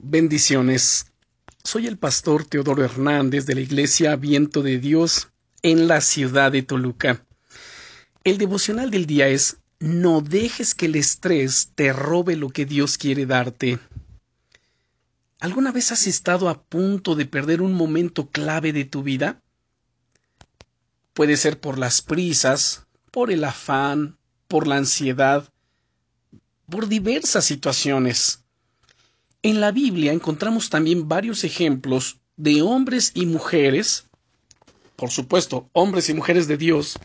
Bendiciones. Soy el pastor Teodoro Hernández de la Iglesia Viento de Dios en la ciudad de Toluca. El devocional del día es No dejes que el estrés te robe lo que Dios quiere darte. ¿Alguna vez has estado a punto de perder un momento clave de tu vida? Puede ser por las prisas, por el afán, por la ansiedad, por diversas situaciones. En la Biblia encontramos también varios ejemplos de hombres y mujeres, por supuesto, hombres y mujeres de Dios,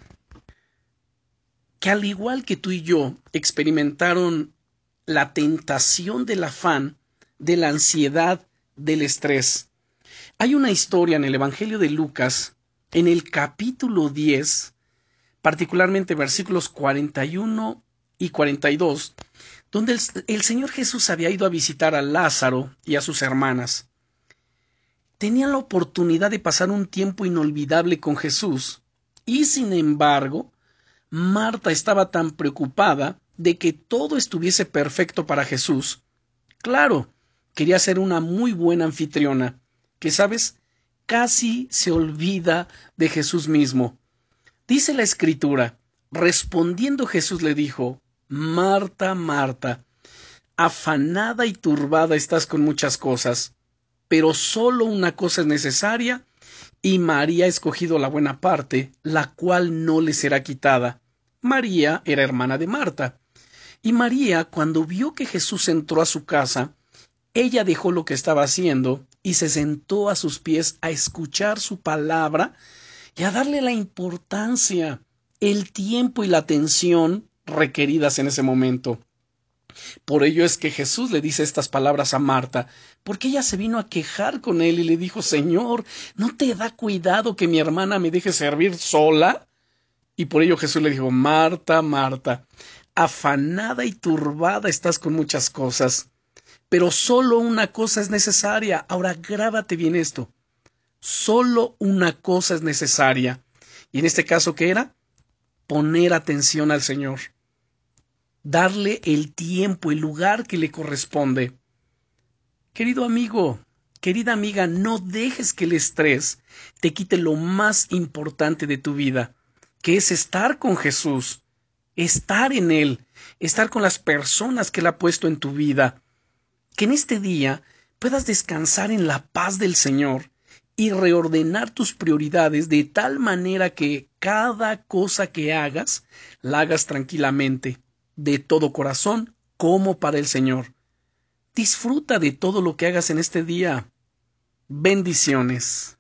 que al igual que tú y yo experimentaron la tentación del afán, de la ansiedad, del estrés. Hay una historia en el Evangelio de Lucas, en el capítulo 10, particularmente versículos 41 y 42, donde el, Señor Jesús había ido a visitar a Lázaro y a sus hermanas. Tenían la oportunidad de pasar un tiempo inolvidable con Jesús, y sin embargo, Marta estaba tan preocupada de que todo estuviese perfecto para Jesús. Claro, quería ser una muy buena anfitriona, que, sabes, casi se olvida de Jesús mismo. Dice la Escritura, respondiendo Jesús le dijo, Marta, Marta, afanada y turbada estás con muchas cosas, pero solo una cosa es necesaria, y María ha escogido la buena parte, la cual no le será quitada. María era hermana de Marta. Y María, cuando vio que Jesús entró a su casa, ella dejó lo que estaba haciendo y se sentó a sus pies a escuchar su palabra y a darle la importancia, el tiempo y la atención requeridas en ese momento. Por ello es que Jesús le dice estas palabras a Marta, porque ella se vino a quejar con él y le dijo Señor, ¿no te da cuidado que mi hermana me deje servir sola? Y por ello Jesús le dijo Marta, Marta, afanada y turbada estás con muchas cosas, pero solo una cosa es necesaria. Ahora grábate bien esto. Solo una cosa es necesaria. Y en este caso, ¿qué era? Poner atención al Señor darle el tiempo, el lugar que le corresponde. Querido amigo, querida amiga, no dejes que el estrés te quite lo más importante de tu vida, que es estar con Jesús, estar en Él, estar con las personas que Él ha puesto en tu vida. Que en este día puedas descansar en la paz del Señor y reordenar tus prioridades de tal manera que cada cosa que hagas la hagas tranquilamente de todo corazón como para el Señor. Disfruta de todo lo que hagas en este día. Bendiciones.